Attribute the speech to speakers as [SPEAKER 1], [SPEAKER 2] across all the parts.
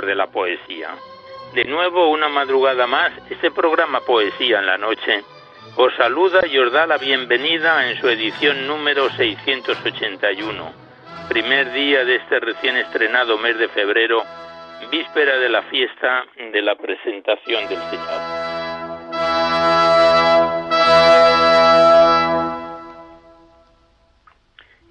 [SPEAKER 1] De la poesía. De nuevo, una madrugada más, este programa Poesía en la Noche os saluda y os da la bienvenida en su edición número 681, primer día de este recién estrenado mes de febrero, víspera de la fiesta de la presentación del Señor.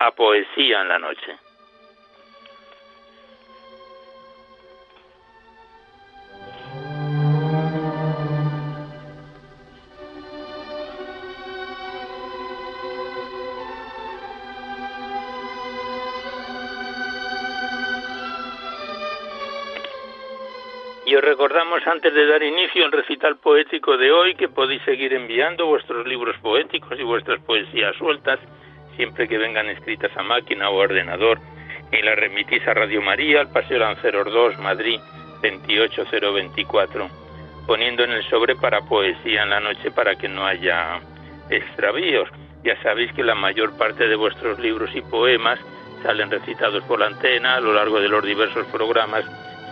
[SPEAKER 1] a Poesía en la Noche. Y os recordamos antes de dar inicio al recital poético de hoy que podéis seguir enviando vuestros libros poéticos y vuestras poesías sueltas siempre que vengan escritas a máquina o ordenador, y las remitís a Radio María, al Paseo Lanceros 2, Madrid 28024, poniendo en el sobre para poesía en la noche para que no haya extravíos. Ya sabéis que la mayor parte de vuestros libros y poemas salen recitados por la antena a lo largo de los diversos programas,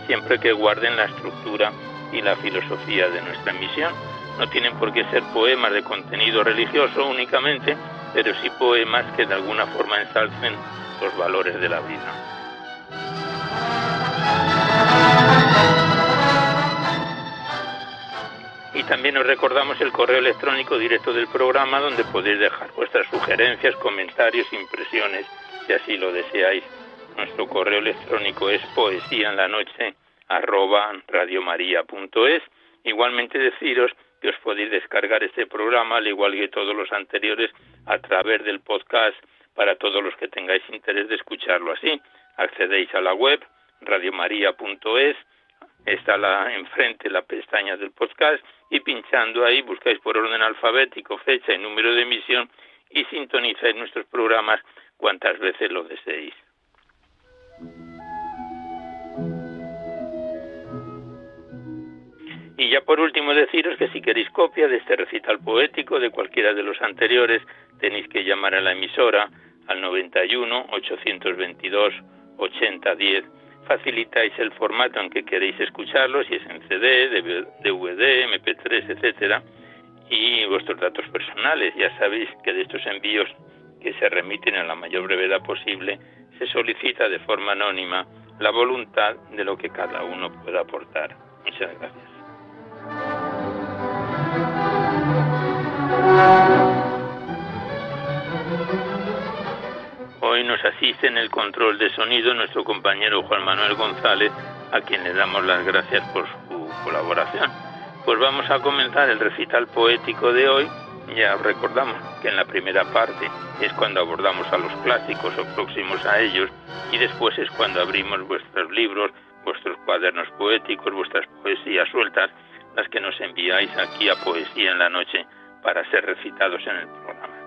[SPEAKER 1] siempre que guarden la estructura y la filosofía de nuestra emisión. No tienen por qué ser poemas de contenido religioso únicamente, pero sí poemas que de alguna forma ensalcen los valores de la vida. Y también os recordamos el correo electrónico directo del programa donde podéis dejar vuestras sugerencias, comentarios, impresiones, si así lo deseáis. Nuestro correo electrónico es poesía en la noche arroba radiomaria.es. Igualmente deciros que os podéis descargar este programa, al igual que todos los anteriores, a través del podcast para todos los que tengáis interés de escucharlo así. Accedéis a la web radiomaria.es, está la, enfrente la pestaña del podcast y pinchando ahí buscáis por orden alfabético fecha y número de emisión y sintonizáis nuestros programas cuantas veces lo deseéis. Y ya por último deciros que si queréis copia de este recital poético de cualquiera de los anteriores, tenéis que llamar a la emisora al 91 822 8010. Facilitáis el formato en que queréis escucharlo, si es en CD, DVD, MP3, etcétera, y vuestros datos personales. Ya sabéis que de estos envíos que se remiten en la mayor brevedad posible, se solicita de forma anónima la voluntad de lo que cada uno pueda aportar. Muchas gracias. Hoy nos asiste en el control de sonido nuestro compañero Juan Manuel González, a quien le damos las gracias por su colaboración. Pues vamos a comenzar el recital poético de hoy. Ya recordamos que en la primera parte es cuando abordamos a los clásicos o próximos a ellos y después es cuando abrimos vuestros libros, vuestros cuadernos poéticos, vuestras poesías sueltas las que nos enviáis aquí a Poesía en la Noche para ser recitados en el programa.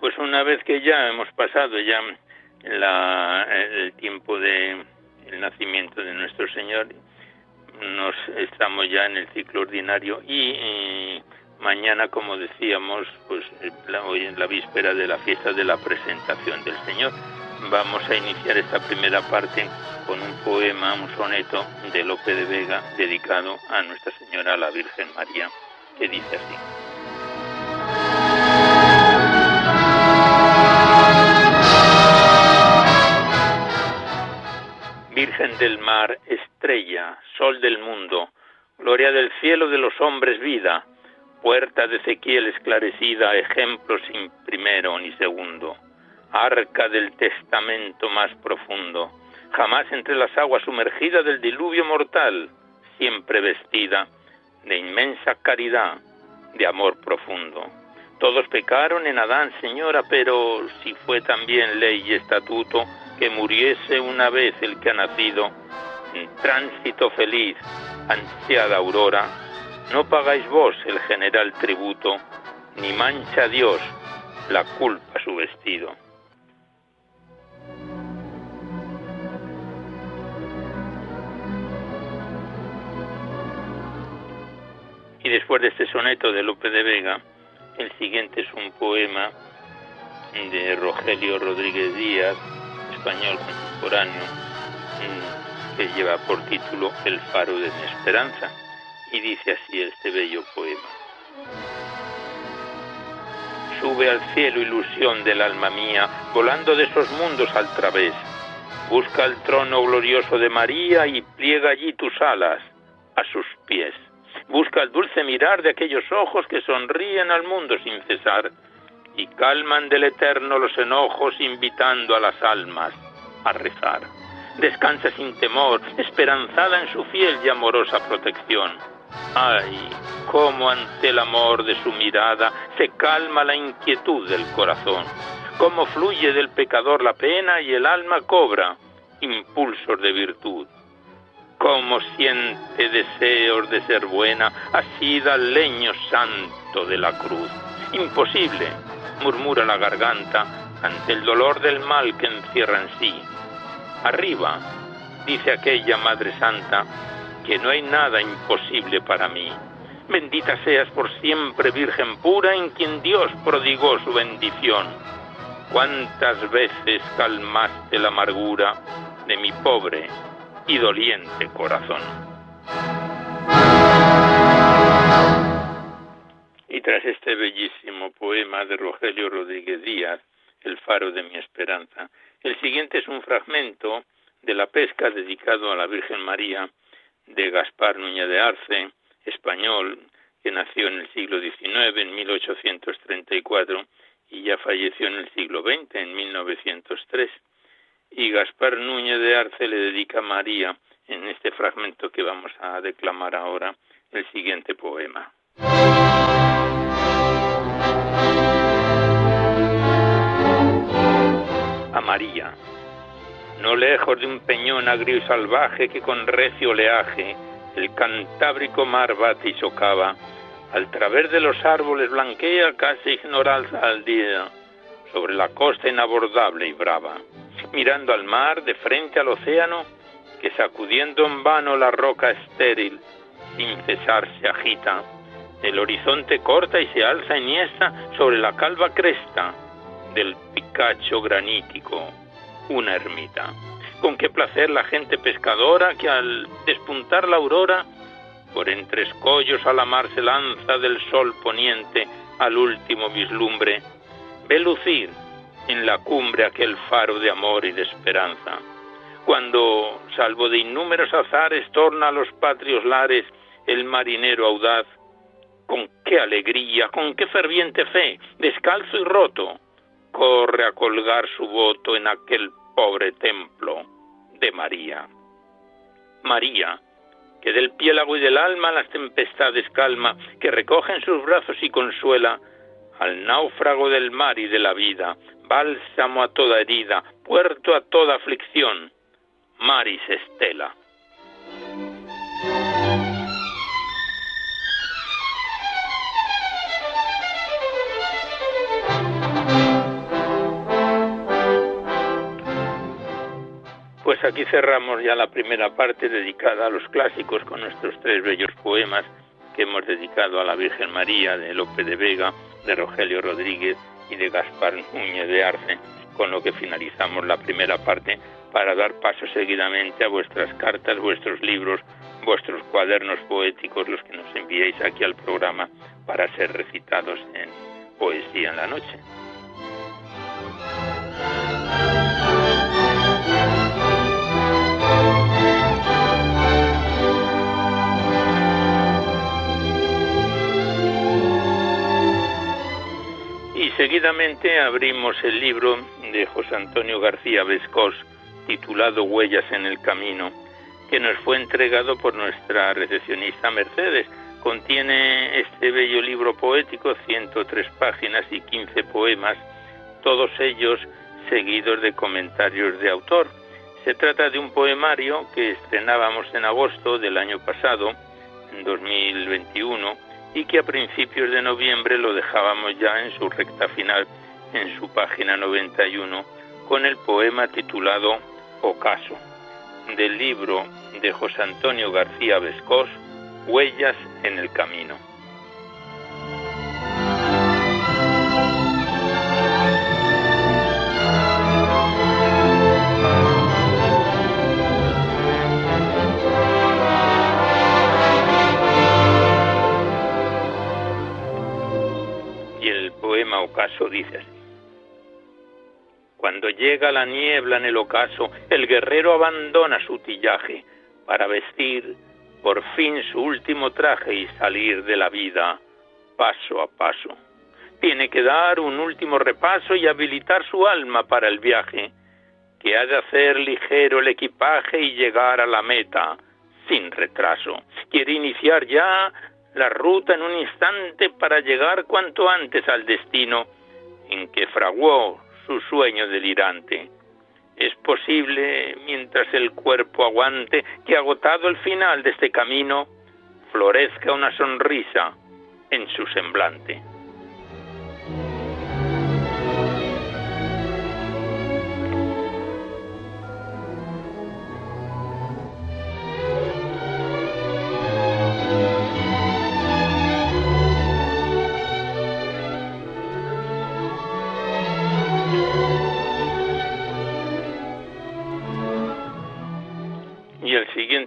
[SPEAKER 1] Pues una vez que ya hemos pasado ya la, el tiempo de el nacimiento de nuestro Señor, nos estamos ya en el ciclo ordinario y, y mañana, como decíamos, pues hoy en la víspera de la fiesta de la presentación del Señor, vamos a iniciar esta primera parte con un poema, un soneto de Lope de Vega dedicado a Nuestra Señora la Virgen María, que dice así. Virgen del mar, estrella, sol del mundo, gloria del cielo de los hombres vida, puerta de Ezequiel esclarecida, ejemplo sin primero ni segundo, arca del testamento más profundo, jamás entre las aguas sumergida del diluvio mortal, siempre vestida de inmensa caridad, de amor profundo. Todos pecaron en Adán, señora, pero si fue también ley y estatuto, que muriese una vez el que ha nacido, en tránsito feliz, ansiada aurora, no pagáis vos el general tributo, ni mancha Dios la culpa su vestido. Y después de este soneto de Lope de Vega, el siguiente es un poema de Rogelio Rodríguez Díaz, español contemporáneo mm, que lleva por título El faro de mi esperanza y dice así este bello poema. Sube al cielo ilusión del alma mía, volando de esos mundos al través. Busca el trono glorioso de María y pliega allí tus alas a sus pies. Busca el dulce mirar de aquellos ojos que sonríen al mundo sin cesar y calman del Eterno los enojos invitando a las almas a rezar. Descansa sin temor, esperanzada en su fiel y amorosa protección. Ay, cómo ante el amor de su mirada se calma la inquietud del corazón, cómo fluye del pecador la pena y el alma cobra impulsos de virtud. Cómo siente deseos de ser buena, así da el leño santo de la cruz. Imposible, murmura la garganta ante el dolor del mal que encierra en sí. Arriba, dice aquella Madre Santa, que no hay nada imposible para mí. Bendita seas por siempre, Virgen pura, en quien Dios prodigó su bendición. Cuántas veces calmaste la amargura de mi pobre y doliente corazón. Y tras este bellísimo poema de Rogelio Rodríguez Díaz, El faro de mi esperanza, el siguiente es un fragmento de la pesca dedicado a la Virgen María de Gaspar Núñez de Arce, español, que nació en el siglo XIX, en 1834, y ya falleció en el siglo XX, en 1903. Y Gaspar Núñez de Arce le dedica a María, en este fragmento que vamos a declamar ahora, el siguiente poema. A María, no lejos de un peñón agrio y salvaje que con recio oleaje el cantábrico mar bate y socava, al través de los árboles blanquea casi ignorada al día, sobre la costa inabordable y brava, mirando al mar de frente al océano, que sacudiendo en vano la roca estéril, sin cesar se agita, el horizonte corta y se alza iniesta sobre la calva cresta del picacho granítico, una ermita. Con qué placer la gente pescadora que al despuntar la aurora, por entre escollos a la mar se lanza del sol poniente al último vislumbre, ve lucir en la cumbre aquel faro de amor y de esperanza. Cuando, salvo de innúmeros azares, torna a los patrios lares el marinero audaz, con qué alegría, con qué ferviente fe, descalzo y roto, corre a colgar su voto en aquel pobre templo de María. María, que del piélago y del alma las tempestades calma, que recoge en sus brazos y consuela al náufrago del mar y de la vida, bálsamo a toda herida, puerto a toda aflicción, Maris Estela. Pues aquí cerramos ya la primera parte dedicada a los clásicos con nuestros tres bellos poemas que hemos dedicado a la Virgen María de Lope de Vega, de Rogelio Rodríguez y de Gaspar Núñez de Arce, con lo que finalizamos la primera parte para dar paso seguidamente a vuestras cartas, vuestros libros, vuestros cuadernos poéticos, los que nos enviéis aquí al programa para ser recitados en poesía en la noche. Seguidamente abrimos el libro de José Antonio García Vescós, titulado Huellas en el Camino, que nos fue entregado por nuestra recepcionista Mercedes. Contiene este bello libro poético, 103 páginas y 15 poemas, todos ellos seguidos de comentarios de autor. Se trata de un poemario que estrenábamos en agosto del año pasado, en 2021, y que a principios de noviembre lo dejábamos ya en su recta final, en su página 91, con el poema titulado Ocaso, del libro de José Antonio García Vescós, Huellas en el Camino. Poema Ocaso dice. Cuando llega la niebla en el ocaso, el guerrero abandona su tillaje para vestir por fin su último traje y salir de la vida paso a paso. Tiene que dar un último repaso y habilitar su alma para el viaje, que ha de hacer ligero el equipaje y llegar a la meta sin retraso. Quiere iniciar ya la ruta en un instante para llegar cuanto antes al destino en que fraguó su sueño delirante. Es posible, mientras el cuerpo aguante, que agotado el final de este camino, florezca una sonrisa en su semblante.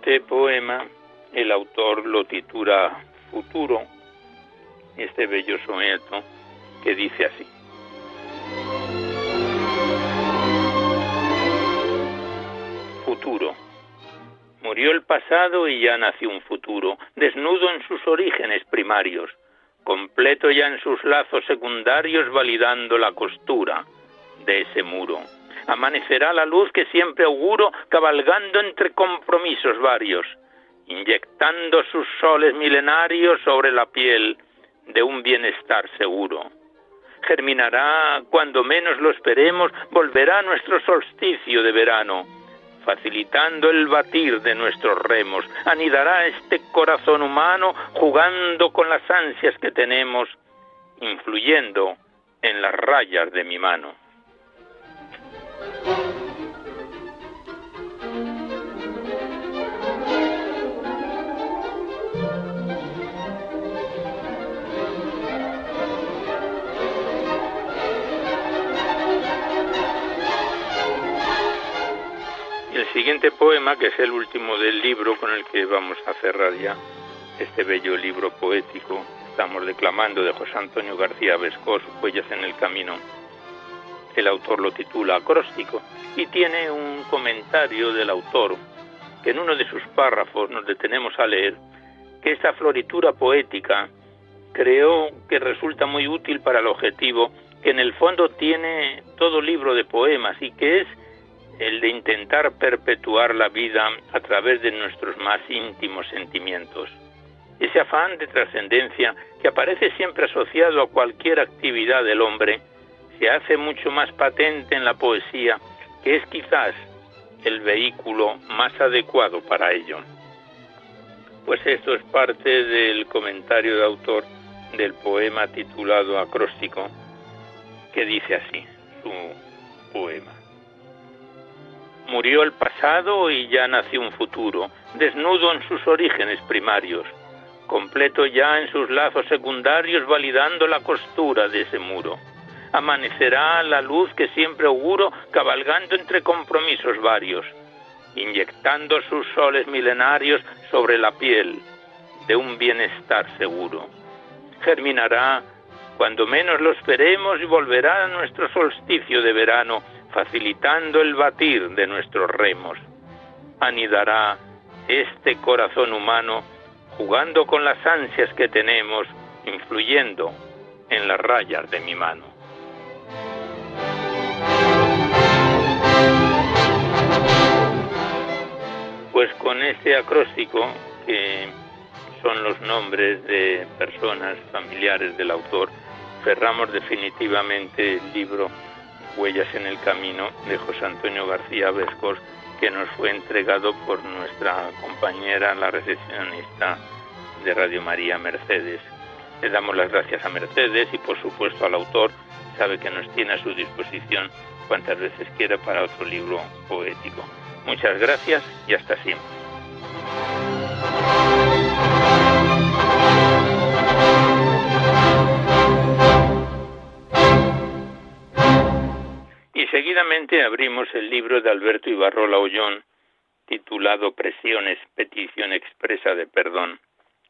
[SPEAKER 1] Siguiente poema, el autor lo titula Futuro, este bello soneto que dice así. Futuro. Murió el pasado y ya nació un futuro, desnudo en sus orígenes primarios, completo ya en sus lazos secundarios, validando la costura de ese muro amanecerá la luz que siempre auguro, cabalgando entre compromisos varios, inyectando sus soles milenarios sobre la piel de un bienestar seguro. Germinará cuando menos lo esperemos, volverá nuestro solsticio de verano, facilitando el batir de nuestros remos, anidará este corazón humano jugando con las ansias que tenemos, influyendo en las rayas de mi mano. El siguiente poema, que es el último del libro con el que vamos a cerrar ya este bello libro poético, estamos declamando de José Antonio García Vescos, Huellas en el Camino, el autor lo titula Acróstico y tiene un comentario del autor que en uno de sus párrafos nos detenemos a leer que esta floritura poética creo que resulta muy útil para el objetivo que en el fondo tiene todo libro de poemas y que es el de intentar perpetuar la vida a través de nuestros más íntimos sentimientos. Ese afán de trascendencia que aparece siempre asociado a cualquier actividad del hombre se hace mucho más patente en la poesía, que es quizás el vehículo más adecuado para ello. Pues esto es parte del comentario de autor del poema titulado Acróstico, que dice así, su poema. Murió el pasado y ya nació un futuro, desnudo en sus orígenes primarios, completo ya en sus lazos secundarios, validando la costura de ese muro. Amanecerá la luz que siempre auguro, cabalgando entre compromisos varios, inyectando sus soles milenarios sobre la piel de un bienestar seguro. Germinará cuando menos lo esperemos y volverá a nuestro solsticio de verano, facilitando el batir de nuestros remos. Anidará este corazón humano jugando con las ansias que tenemos, influyendo en las rayas de mi mano. Con este acróstico, que son los nombres de personas familiares del autor, cerramos definitivamente el libro Huellas en el Camino de José Antonio García Vescos, que nos fue entregado por nuestra compañera, la recepcionista de Radio María, Mercedes. Le damos las gracias a Mercedes y por supuesto al autor, sabe que nos tiene a su disposición cuantas veces quiera para otro libro poético. Muchas gracias y hasta siempre. Y seguidamente abrimos el libro de Alberto Ibarrola Ollón, titulado Presiones, petición expresa de perdón,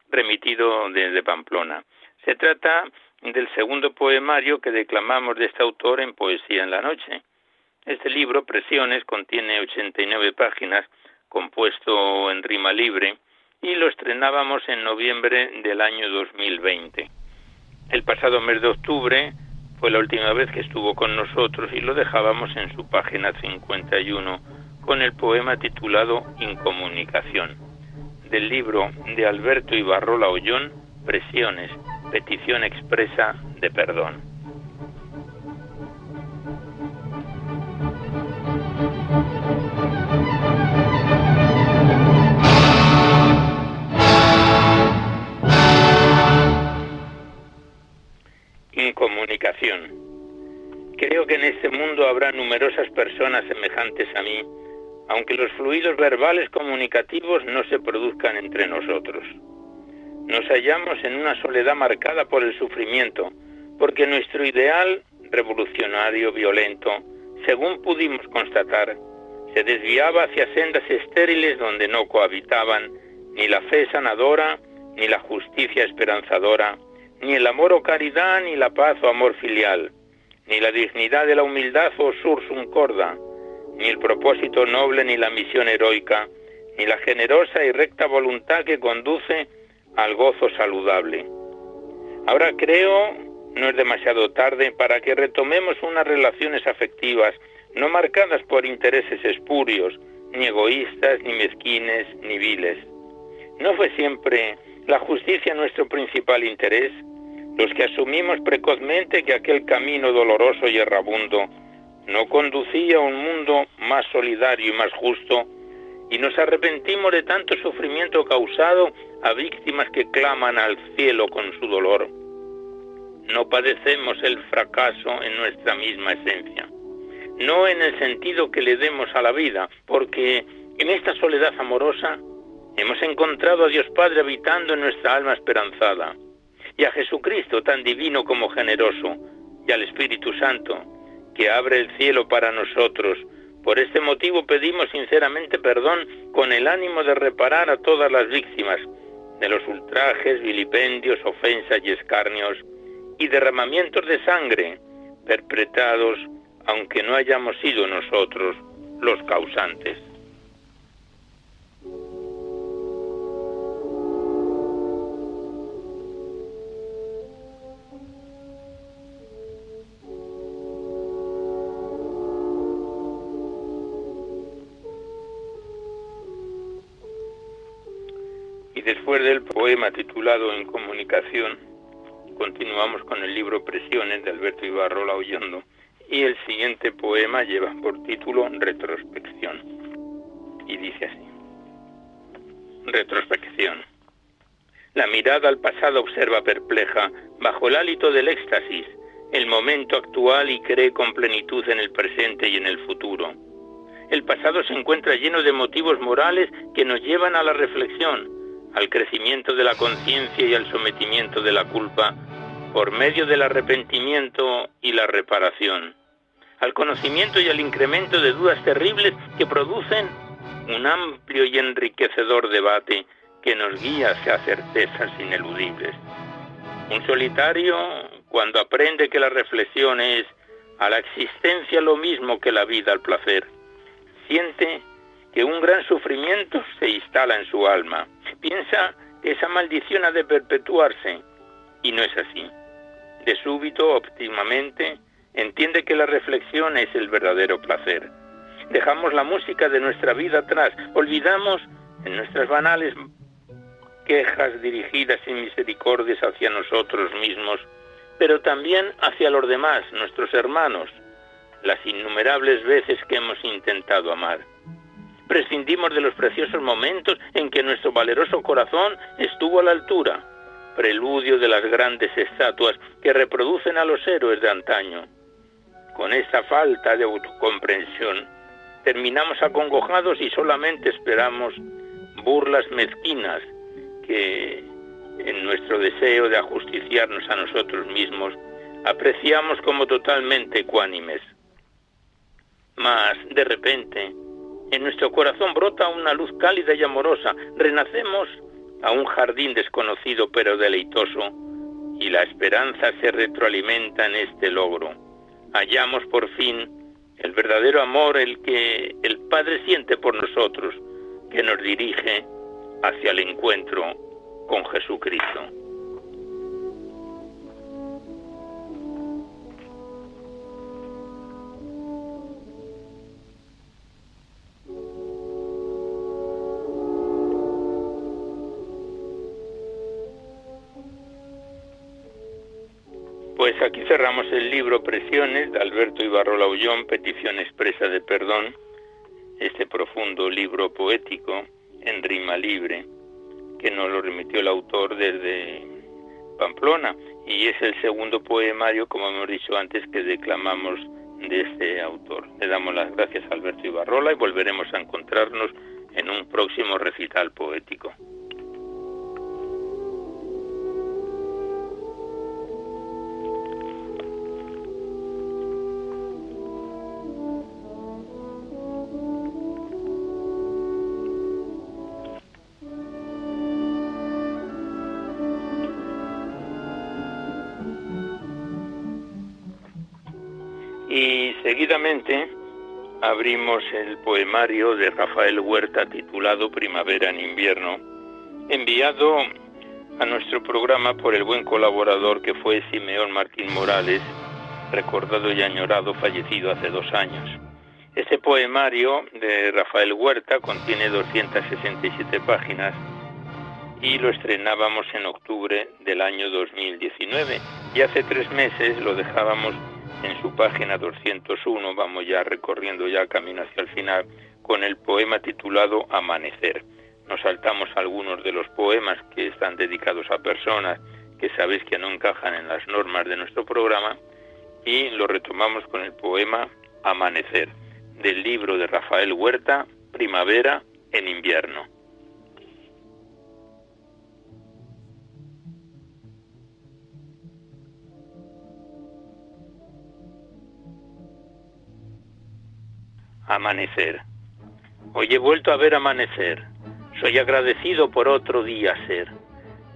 [SPEAKER 1] remitido desde Pamplona. Se trata del segundo poemario que declamamos de este autor en Poesía en la Noche. Este libro, Presiones, contiene 89 páginas, compuesto en rima libre, y lo estrenábamos en noviembre del año 2020. El pasado mes de octubre fue la última vez que estuvo con nosotros y lo dejábamos en su página 51 con el poema titulado Incomunicación, del libro de Alberto Ibarrola Ollón, Presiones, petición expresa de perdón. Creo que en este mundo habrá numerosas personas semejantes a mí, aunque los fluidos verbales comunicativos no se produzcan entre nosotros. Nos hallamos en una soledad marcada por el sufrimiento, porque nuestro ideal revolucionario, violento, según pudimos constatar, se desviaba hacia sendas estériles donde no cohabitaban ni la fe sanadora, ni la justicia esperanzadora, ni el amor o caridad, ni la paz o amor filial, ni la dignidad de la humildad o sursum corda, ni el propósito noble, ni la misión heroica, ni la generosa y recta voluntad que conduce al gozo saludable. Ahora creo no es demasiado tarde para que retomemos unas relaciones afectivas no marcadas por intereses espurios, ni egoístas, ni mezquines, ni viles. ¿No fue siempre la justicia nuestro principal interés? Los que asumimos precozmente que aquel camino doloroso y errabundo no conducía a un mundo más solidario y más justo, y nos arrepentimos de tanto sufrimiento causado a víctimas que claman al cielo con su dolor. No padecemos el fracaso en nuestra misma esencia no en el sentido que le demos a la vida, porque en esta soledad amorosa hemos encontrado a Dios Padre habitando en nuestra alma esperanzada, y a Jesucristo tan divino como generoso, y al Espíritu Santo, que abre el cielo para nosotros. Por este motivo pedimos sinceramente perdón con el ánimo de reparar a todas las víctimas de los ultrajes, vilipendios, ofensas y escarnios, y derramamientos de sangre perpetrados aunque no hayamos sido nosotros los causantes. Después del poema titulado En comunicación, continuamos con el libro Presiones de Alberto Ibarrola Oyendo y el siguiente poema lleva por título Retrospección. Y dice así. Retrospección. La mirada al pasado observa perpleja, bajo el hálito del éxtasis, el momento actual y cree con plenitud en el presente y en el futuro. el pasado se encuentra lleno de motivos morales que nos llevan a la reflexión, al crecimiento de la conciencia y al sometimiento de la culpa por medio del arrepentimiento y la reparación, al conocimiento y al incremento de dudas terribles que producen un amplio y enriquecedor debate que nos guía hacia certezas ineludibles. Un solitario, cuando aprende que la reflexión es a la existencia lo mismo que la vida al placer, siente que un gran sufrimiento se instala en su alma. Piensa que esa maldición ha de perpetuarse y no es así. De súbito, óptimamente, entiende que la reflexión es el verdadero placer. Dejamos la música de nuestra vida atrás, olvidamos en nuestras banales quejas dirigidas sin misericordias hacia nosotros mismos, pero también hacia los demás, nuestros hermanos, las innumerables veces que hemos intentado amar. Prescindimos de los preciosos momentos en que nuestro valeroso corazón estuvo a la altura, preludio de las grandes estatuas que reproducen a los héroes de antaño. Con esta falta de autocomprensión, terminamos acongojados y solamente esperamos burlas mezquinas que, en nuestro deseo de ajusticiarnos a nosotros mismos, apreciamos como totalmente ecuánimes. Mas, de repente, en nuestro corazón brota una luz cálida y amorosa, renacemos a un jardín desconocido pero deleitoso, y la esperanza se retroalimenta en este logro. Hallamos por fin el verdadero amor, el que el Padre siente por nosotros, que nos dirige hacia el encuentro con Jesucristo. Pues aquí cerramos el libro Presiones de Alberto Ibarrola Ullón, Petición Expresa de Perdón, este profundo libro poético en rima libre, que nos lo remitió el autor desde Pamplona, y es el segundo poemario, como hemos dicho antes, que declamamos de este autor. Le damos las gracias a Alberto Ibarrola y volveremos a encontrarnos en un próximo recital poético. Abrimos el poemario de Rafael Huerta titulado Primavera en invierno, enviado a nuestro programa por el buen colaborador que fue Simeón Martín Morales, recordado y añorado, fallecido hace dos años. Este poemario de Rafael Huerta contiene 267 páginas y lo estrenábamos en octubre del año 2019 y hace tres meses lo dejábamos en su página 201, vamos ya recorriendo ya camino hacia el final, con el poema titulado Amanecer. Nos saltamos algunos de los poemas que están dedicados a personas que sabéis que no encajan en las normas de nuestro programa y lo retomamos con el poema Amanecer del libro de Rafael Huerta, Primavera en invierno. Amanecer. Hoy he vuelto a ver amanecer. Soy agradecido por otro día ser.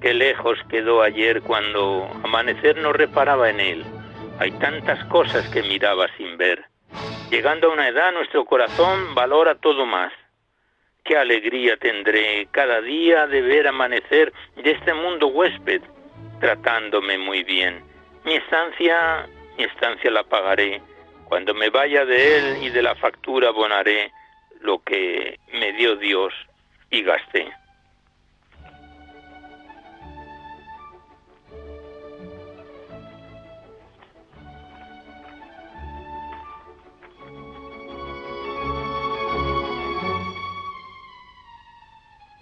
[SPEAKER 1] Qué lejos quedó ayer cuando amanecer no reparaba en él. Hay tantas cosas que miraba sin ver. Llegando a una edad nuestro corazón valora todo más. Qué alegría tendré cada día de ver amanecer de este mundo huésped, tratándome muy bien. Mi estancia, mi estancia la pagaré cuando me vaya de él y de la factura abonaré lo que me dio Dios y gasté.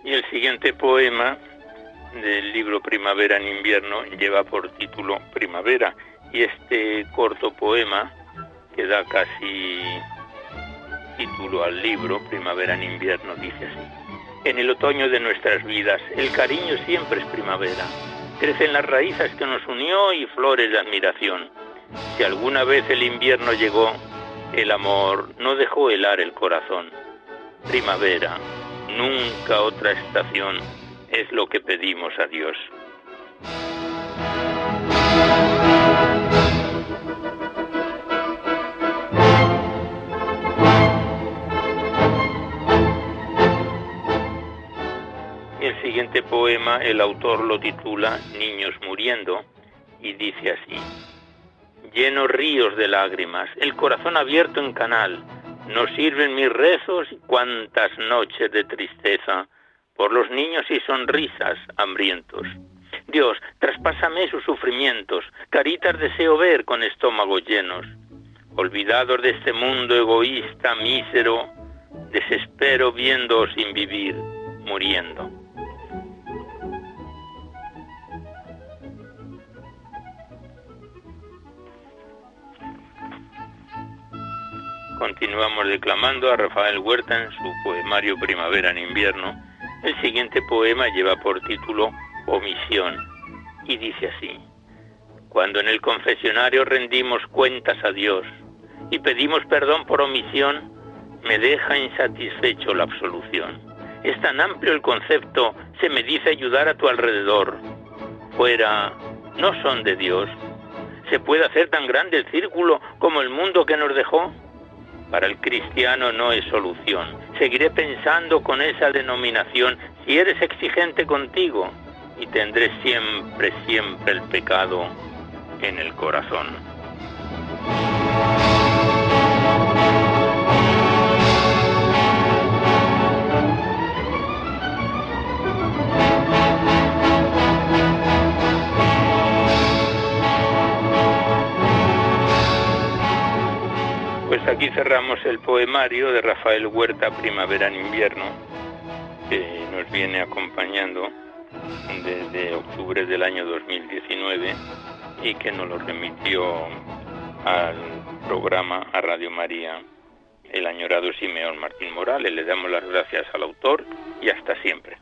[SPEAKER 1] Y el siguiente poema del libro Primavera en invierno lleva por título Primavera y este corto poema que da casi título al libro, Primavera en invierno, dice así. En el otoño de nuestras vidas, el cariño siempre es primavera. Crecen las raíces que nos unió y flores de admiración. Si alguna vez el invierno llegó, el amor no dejó helar el corazón. Primavera, nunca otra estación, es lo que pedimos a Dios. Siguiente poema el autor lo titula Niños muriendo y dice así. Llenos ríos de lágrimas, el corazón abierto en canal, no sirven mis rezos y cuántas noches de tristeza por los niños y sonrisas hambrientos. Dios, traspásame sus sufrimientos, caritas deseo ver con estómagos llenos. Olvidados de este mundo egoísta, mísero, desespero viendo sin vivir, muriendo. Continuamos declamando a Rafael Huerta en su poemario Primavera en invierno. El siguiente poema lleva por título Omisión y dice así. Cuando en el confesionario rendimos cuentas a Dios y pedimos perdón por omisión, me deja insatisfecho la absolución. Es tan amplio el concepto, se me dice ayudar a tu alrededor. Fuera, no son de Dios. ¿Se puede hacer tan grande el círculo como el mundo que nos dejó? Para el cristiano no es solución. Seguiré pensando con esa denominación si eres exigente contigo y tendré siempre, siempre el pecado en el corazón. Aquí cerramos el poemario de Rafael Huerta, Primavera en Invierno, que nos viene acompañando desde octubre del año 2019 y que nos lo remitió al programa, a Radio María, el añorado Simeón Martín Morales. Le damos las gracias al autor y hasta siempre.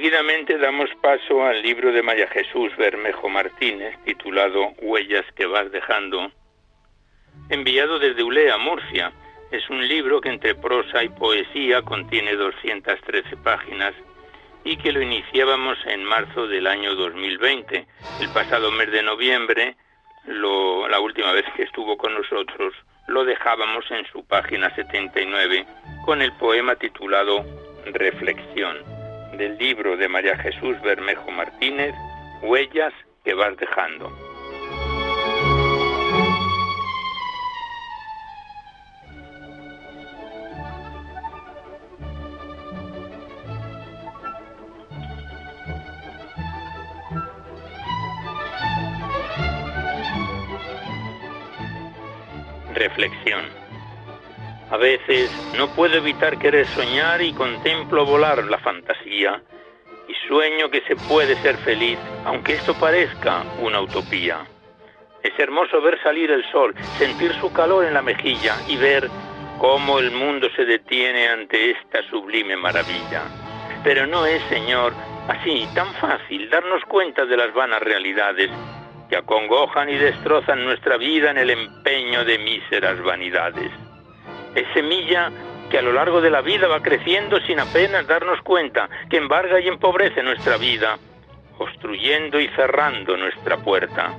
[SPEAKER 1] Seguidamente damos paso al libro de María Jesús Bermejo Martínez, titulado Huellas que vas dejando, enviado desde Ulea, Murcia. Es un libro que entre prosa y poesía contiene 213 páginas y que lo iniciábamos en marzo del año 2020. El pasado mes de noviembre, la última vez que estuvo con nosotros, lo dejábamos en su página 79 con el poema titulado Reflexión del libro de María Jesús Bermejo Martínez, Huellas que vas dejando. Reflexión. A veces no puedo evitar querer soñar y contemplo volar la fantasía y sueño que se puede ser feliz, aunque esto parezca una utopía. Es hermoso ver salir el sol, sentir su calor en la mejilla y ver cómo el mundo se detiene ante esta sublime maravilla. Pero no es, Señor, así tan fácil darnos cuenta de las vanas realidades que acongojan y destrozan nuestra vida en el empeño de míseras vanidades. Es semilla que a lo largo de la vida va creciendo sin apenas darnos cuenta, que embarga y empobrece nuestra vida, obstruyendo y cerrando nuestra puerta.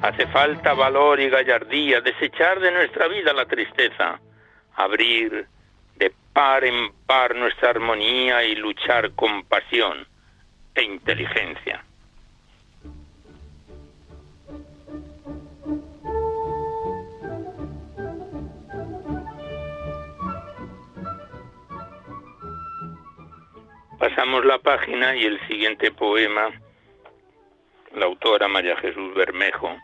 [SPEAKER 1] Hace falta valor y gallardía, desechar de nuestra vida la tristeza, abrir de par en par nuestra armonía y luchar con pasión e inteligencia. Pasamos la página y el siguiente poema, la autora María Jesús Bermejo,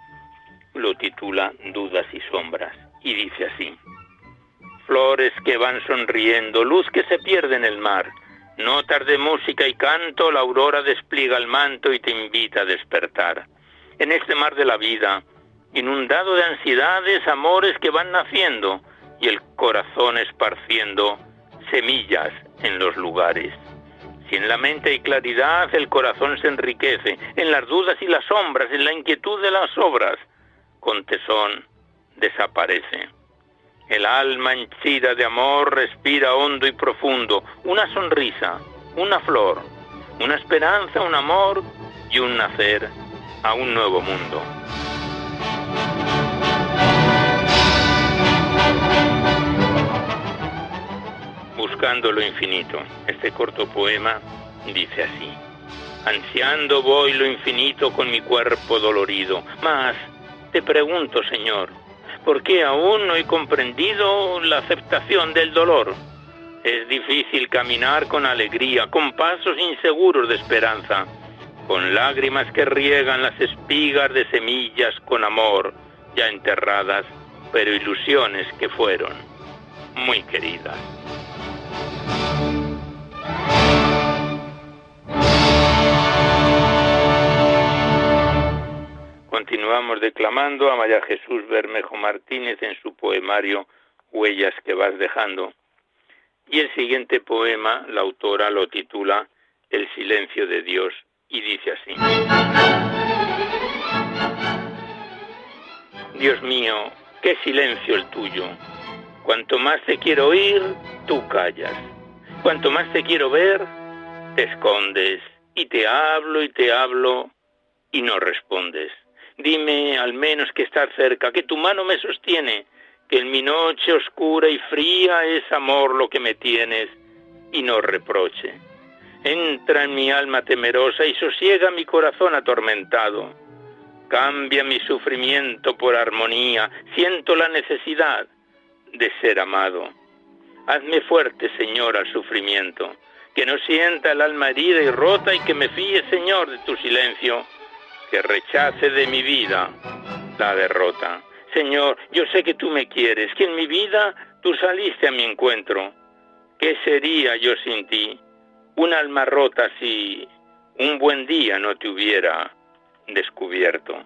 [SPEAKER 1] lo titula Dudas y Sombras y dice así. Flores que van sonriendo, luz que se pierde en el mar, notas de música y canto, la aurora despliega el manto y te invita a despertar. En este mar de la vida, inundado de ansiedades, amores que van naciendo y el corazón esparciendo semillas en los lugares. Si en la mente hay claridad, el corazón se enriquece, en las dudas y las sombras, en la inquietud de las obras, con tesón desaparece. El alma henchida de amor respira hondo y profundo, una sonrisa, una flor, una esperanza, un amor y un nacer a un nuevo mundo. Buscando lo infinito. Este corto poema dice así. Ansiando voy lo infinito con mi cuerpo dolorido. Mas, te pregunto, Señor, ¿por qué aún no he comprendido la aceptación del dolor? Es difícil caminar con alegría, con pasos inseguros de esperanza, con lágrimas que riegan las espigas de semillas con amor, ya enterradas, pero ilusiones que fueron muy queridas. Continuamos declamando a María Jesús Bermejo Martínez en su poemario Huellas que vas dejando. Y el siguiente poema, la autora lo titula El silencio de Dios y dice así. Dios mío, qué silencio el tuyo. Cuanto más te quiero oír, tú callas. Cuanto más te quiero ver, te escondes. Y te hablo y te hablo y no respondes. Dime al menos que estás cerca, que tu mano me sostiene, que en mi noche oscura y fría es amor lo que me tienes y no reproche. Entra en mi alma temerosa y sosiega mi corazón atormentado. Cambia mi sufrimiento por armonía, siento la necesidad de ser amado. Hazme fuerte, Señor, al sufrimiento, que no sienta el alma herida y rota y que me fíe, Señor, de tu silencio, que rechace de mi vida la derrota. Señor, yo sé que tú me quieres, que en mi vida tú saliste a mi encuentro. ¿Qué sería yo sin ti? un alma rota si un buen día no te hubiera descubierto.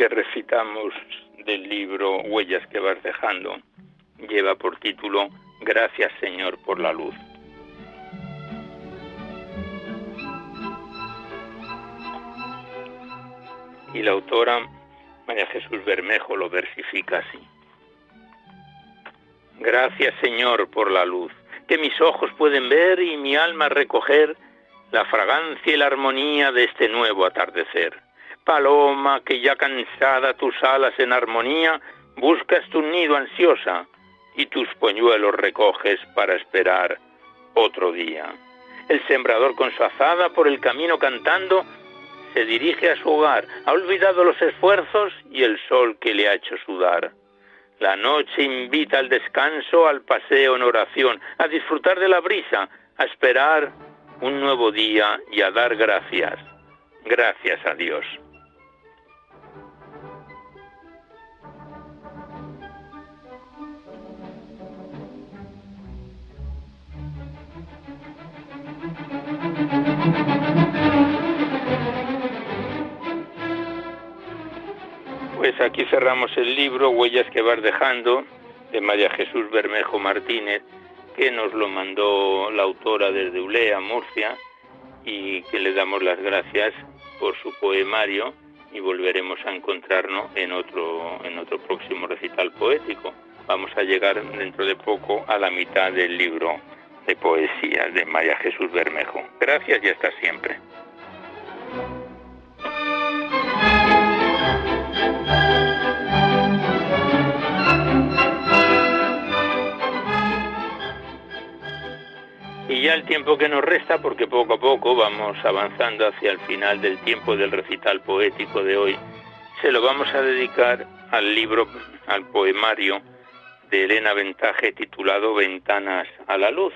[SPEAKER 1] Que recitamos del libro Huellas que vas dejando lleva por título Gracias Señor por la luz. Y la autora María Jesús Bermejo lo versifica así. Gracias Señor por la luz, que mis ojos pueden ver y mi alma recoger la fragancia y la armonía de este nuevo atardecer paloma que ya cansada tus alas en armonía, buscas tu nido ansiosa y tus poñuelos recoges para esperar otro día. El sembrador con su azada por el camino cantando se dirige a su hogar, ha olvidado los esfuerzos y el sol que le ha hecho sudar. La noche invita al descanso, al paseo en oración, a disfrutar de la brisa, a esperar un nuevo día y a dar gracias. Gracias a Dios. Pues aquí cerramos el libro Huellas que vas dejando de María Jesús Bermejo Martínez, que nos lo mandó la autora desde Ulea, Murcia, y que le damos las gracias por su poemario y volveremos a encontrarnos en otro, en otro próximo recital poético. Vamos a llegar dentro de poco a la mitad del libro de poesía de María Jesús Bermejo. Gracias y hasta siempre. Y ya el tiempo que nos resta, porque poco a poco vamos avanzando hacia el final del tiempo del recital poético de hoy, se lo vamos a dedicar al libro, al poemario de Elena Ventaje titulado Ventanas a la Luz.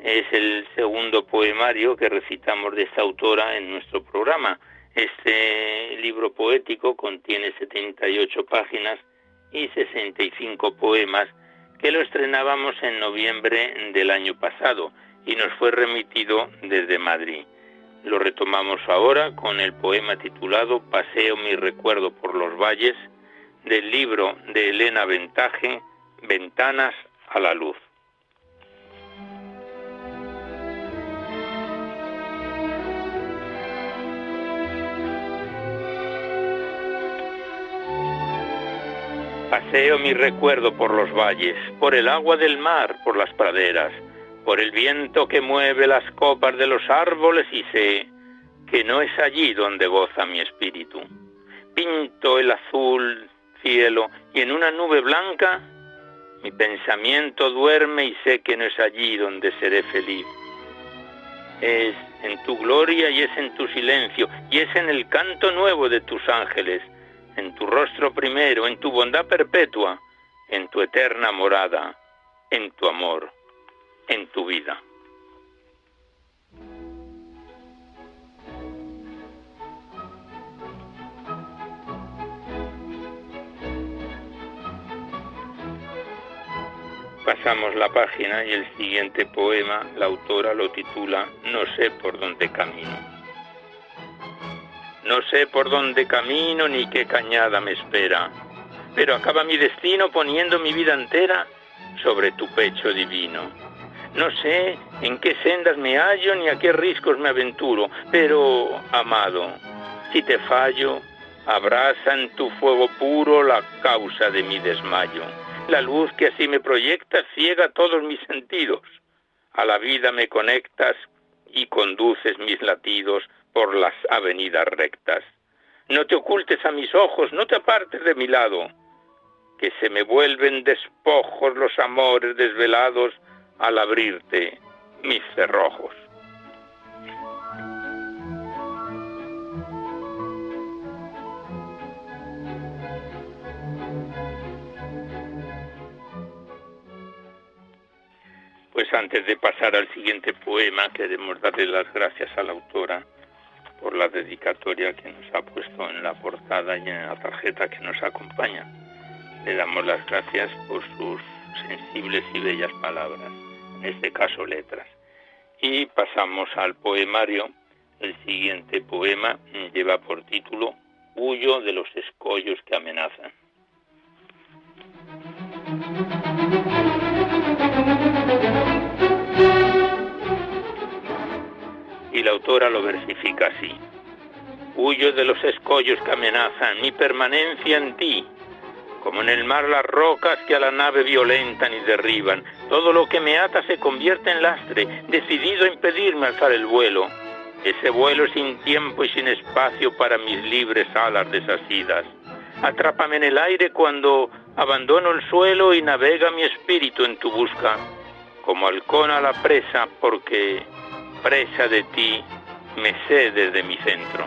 [SPEAKER 1] Es el segundo poemario que recitamos de esta autora en nuestro programa. Este libro poético contiene 78 páginas y 65 poemas que lo estrenábamos en noviembre del año pasado y nos fue remitido desde Madrid. Lo retomamos ahora con el poema titulado Paseo mi recuerdo por los valles del libro de Elena Ventaje, Ventanas a la Luz. Paseo mi recuerdo por los valles, por el agua del mar, por las praderas, por el viento que mueve las copas de los árboles y sé que no es allí donde goza mi espíritu. Pinto el azul cielo y en una nube blanca mi pensamiento duerme y sé que no es allí donde seré feliz. Es en tu gloria y es en tu silencio y es en el canto nuevo de tus ángeles en tu rostro primero, en tu bondad perpetua, en tu eterna morada, en tu amor, en tu vida. Pasamos la página y el siguiente poema, la autora lo titula No sé por dónde camino. No sé por dónde camino ni qué cañada me espera, pero acaba mi destino poniendo mi vida entera sobre tu pecho divino. No sé en qué sendas me hallo ni a qué riscos me aventuro, pero, amado, si te fallo, abraza en tu fuego puro la causa de mi desmayo. La luz que así me proyecta ciega todos mis sentidos. A la vida me conectas y conduces mis latidos por las avenidas rectas. No te ocultes a mis ojos, no te apartes de mi lado, que se me vuelven despojos los amores desvelados al abrirte mis cerrojos. Pues antes de pasar al siguiente poema, queremos darle las gracias a la autora por la dedicatoria que nos ha puesto en la portada y en la tarjeta que nos acompaña. Le damos las gracias por sus sensibles y bellas palabras, en este caso letras. Y pasamos al poemario. El siguiente poema lleva por título Huyo de los escollos que amenazan. La autora lo versifica así. Huyo de los escollos que amenazan mi permanencia en ti, como en el mar las rocas que a la nave violentan y derriban. Todo lo que me ata se convierte en lastre, decidido a impedirme alzar el vuelo. Ese vuelo sin tiempo y sin espacio para mis libres alas desasidas. Atrápame en el aire cuando abandono el suelo y navega mi espíritu en tu busca, como halcón a la presa, porque presa de ti, me sé desde mi centro.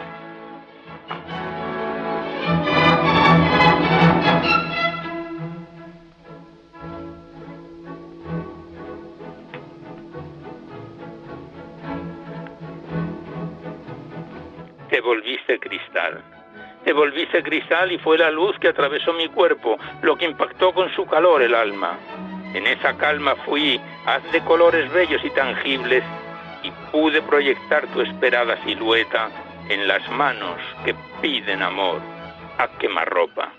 [SPEAKER 1] Te volviste cristal. Te volviste cristal y fue la luz que atravesó mi cuerpo, lo que impactó con su calor el alma. En esa calma fui, haz de colores bellos y tangibles, y pude proyectar tu esperada silueta en las manos que piden amor a quemarropa.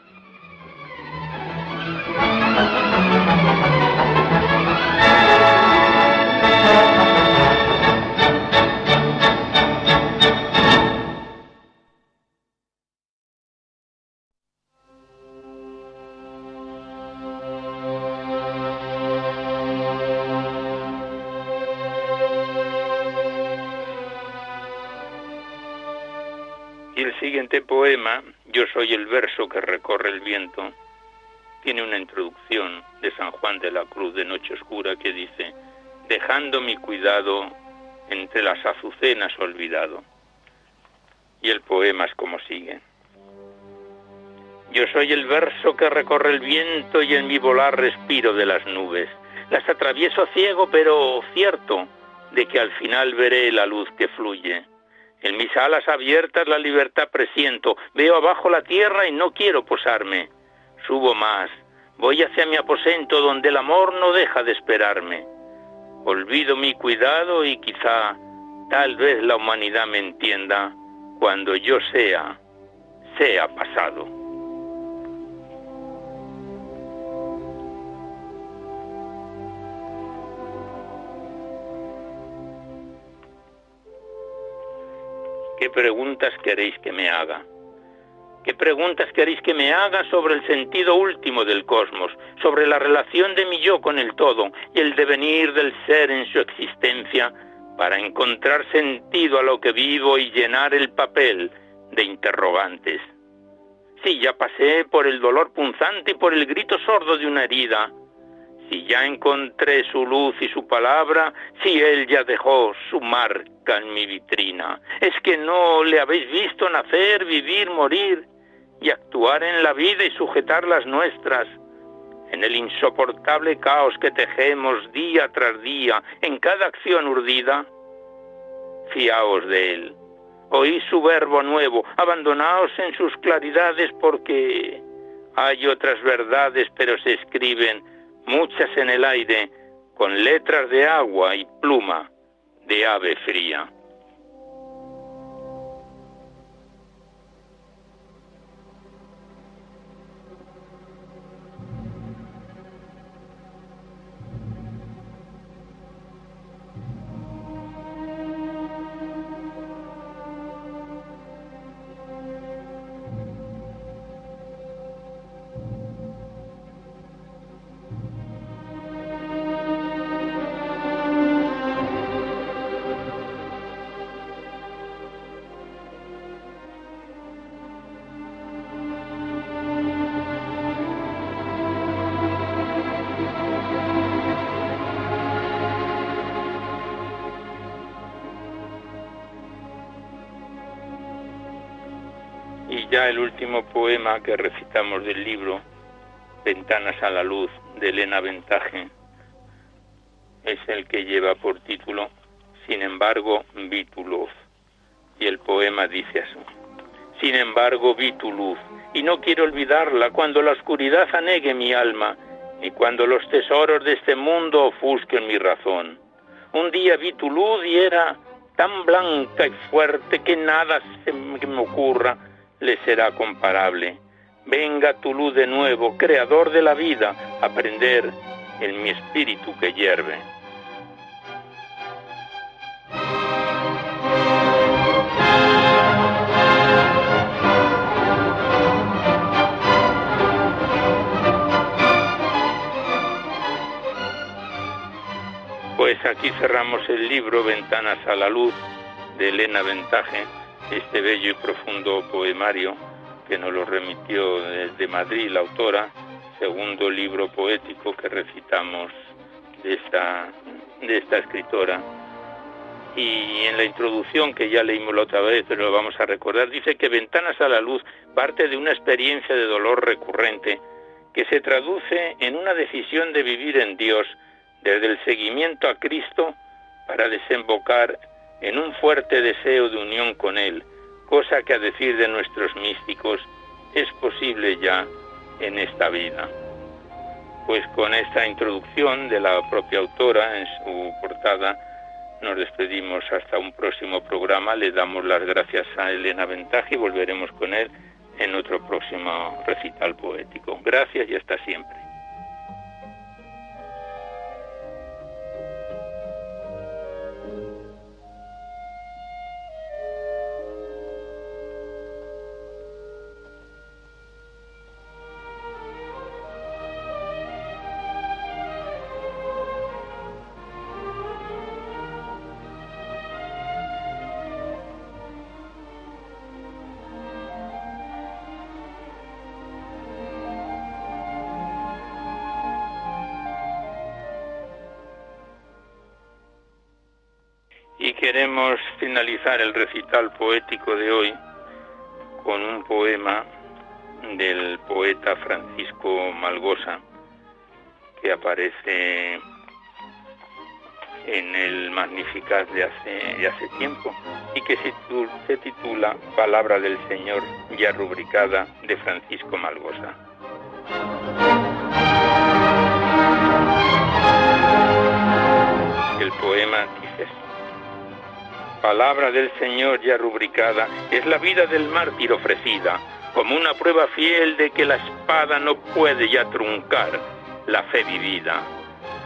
[SPEAKER 1] este poema, Yo soy el verso que recorre el viento, tiene una introducción de San Juan de la Cruz de Noche Oscura que dice, dejando mi cuidado entre las azucenas olvidado. Y el poema es como sigue. Yo soy el verso que recorre el viento y en mi volar respiro de las nubes. Las atravieso ciego, pero cierto de que al final veré la luz que fluye en mis alas abiertas la libertad presiento, veo abajo la tierra y no quiero posarme. Subo más, voy hacia mi aposento donde el amor no deja de esperarme. Olvido mi cuidado y quizá, tal vez la humanidad me entienda, cuando yo sea, sea pasado. ¿Qué preguntas queréis que me haga? ¿Qué preguntas queréis que me haga sobre el sentido último del cosmos, sobre la relación de mi yo con el todo y el devenir del ser en su existencia, para encontrar sentido a lo que vivo y llenar el papel de interrogantes? Sí, ya pasé por el dolor punzante y por el grito sordo de una herida, si ya encontré su luz y su palabra, si él ya dejó su marca en mi vitrina, es que no le habéis visto nacer, vivir, morir y actuar en la vida y sujetar las nuestras, en el insoportable caos que tejemos día tras día en cada acción urdida. Fiaos de él, oí su verbo nuevo, abandonaos en sus claridades porque hay otras verdades, pero se escriben muchas en el aire, con letras de agua y pluma de ave fría. Que recitamos del libro, Ventanas a la Luz, de Elena Ventaje, es el que lleva por título Sin embargo, vi tu luz. Y el poema dice así. Sin embargo, vi tu luz, y no quiero olvidarla cuando la oscuridad anegue mi alma, y cuando los tesoros de este mundo ofusquen mi razón. Un día vi tu luz y era tan blanca y fuerte que nada se me ocurra le será comparable. Venga tu luz de nuevo, creador de la vida, a prender en mi espíritu que hierve. Pues aquí cerramos el libro Ventanas a la Luz de Elena Ventaje este bello y profundo poemario que nos lo remitió desde Madrid la autora, segundo libro poético que recitamos de esta, de esta escritora. Y en la introducción que ya leímos la otra vez, pero lo vamos a recordar, dice que Ventanas a la Luz parte de una experiencia de dolor recurrente que se traduce en una decisión de vivir en Dios desde el seguimiento a Cristo para desembocar en un fuerte deseo de unión con Él, cosa que a decir de nuestros místicos es posible ya en esta vida. Pues con esta introducción de la propia autora en su portada, nos despedimos hasta un próximo programa. Le damos las gracias a Elena Ventaja y volveremos con él en otro próximo recital poético. Gracias y hasta siempre. Queremos finalizar el recital poético de hoy con un poema del poeta Francisco Malgosa que aparece en el Magnificat de hace, tiempo y que se, titula Palabra del Señor ya rubricada de Francisco Malgosa. El poema dice Palabra del Señor ya rubricada es la vida del mártir ofrecida como una prueba fiel de que la espada no puede ya truncar la fe vivida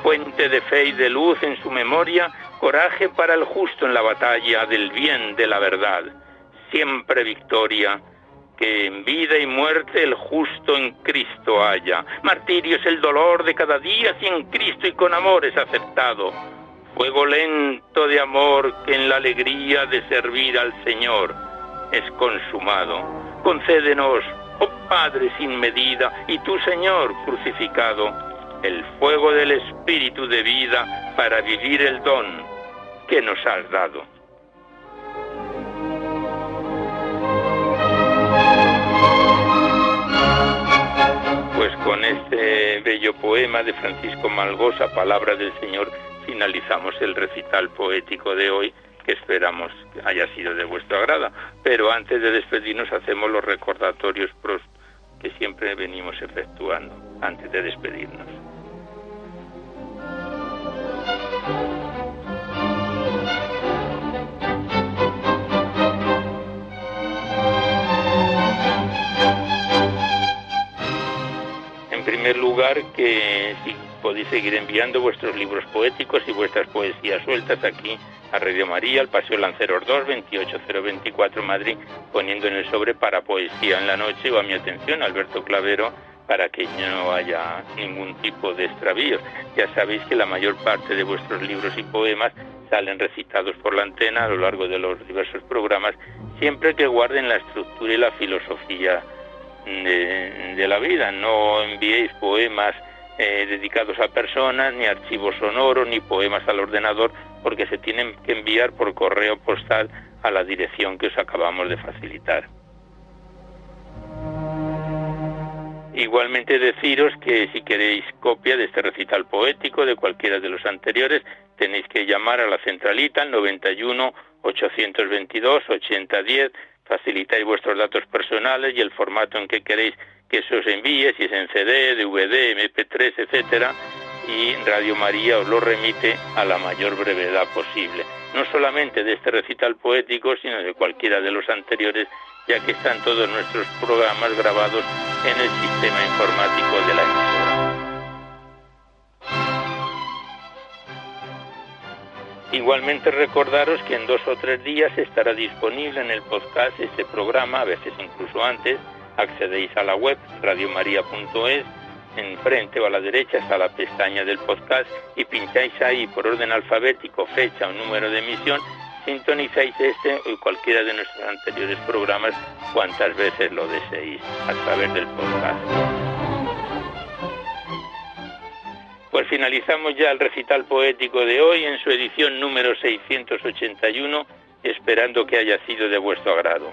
[SPEAKER 1] fuente de fe y de luz en su memoria, coraje para el justo en la batalla del bien, de la verdad, siempre victoria, que en vida y muerte el justo en Cristo haya. Martirio es el dolor de cada día si en Cristo y con amor es aceptado. Fuego lento de amor que en la alegría de servir al Señor es consumado. Concédenos, oh Padre sin medida, y tu Señor crucificado, el fuego del Espíritu de vida para vivir el don que nos has dado. Pues con este bello poema de Francisco Malgosa, Palabra del Señor, finalizamos el recital poético de hoy que esperamos haya sido de vuestro agrado. Pero antes de despedirnos hacemos los recordatorios que siempre venimos efectuando antes de despedirnos. En primer lugar, que si podéis seguir enviando vuestros libros poéticos y vuestras poesías sueltas aquí a Radio María, al Paseo Lanceros 2, 28024 Madrid, poniendo en el sobre para poesía en la noche o a mi atención, Alberto Clavero, para que no haya ningún tipo de extravíos. Ya sabéis que la mayor parte de vuestros libros y poemas salen recitados por la antena a lo largo de los diversos programas, siempre que guarden la estructura y la filosofía de, la vida. No enviéis poemas eh, dedicados a personas, ni archivos sonoros, ni poemas al ordenador, porque se tienen que enviar por correo postal a la dirección que os acabamos de facilitar. Igualmente deciros que si queréis copia de este recital poético de cualquiera de los anteriores, tenéis que llamar a la centralita al 91 822 8010, facilitáis vuestros datos personales y el formato en que queréis que se os envíe, si es en CD, DVD, MP3, etcétera, y Radio María os lo remite a la mayor brevedad posible, no solamente de este recital poético, sino de cualquiera de los anteriores ya que están todos nuestros programas grabados en el sistema informático de la emisora. Igualmente recordaros que en dos o tres días estará disponible en el podcast este programa, a veces incluso antes, accedéis a la web radiomaria.es, enfrente o a la derecha está la pestaña del podcast y pincháis ahí por orden alfabético fecha o número de emisión sintonizáis este o cualquiera de nuestros anteriores programas cuantas veces lo deseéis a través del podcast. Pues finalizamos ya el recital poético de hoy en su edición número 681, esperando que haya sido de vuestro agrado.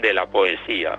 [SPEAKER 1] de la poesía.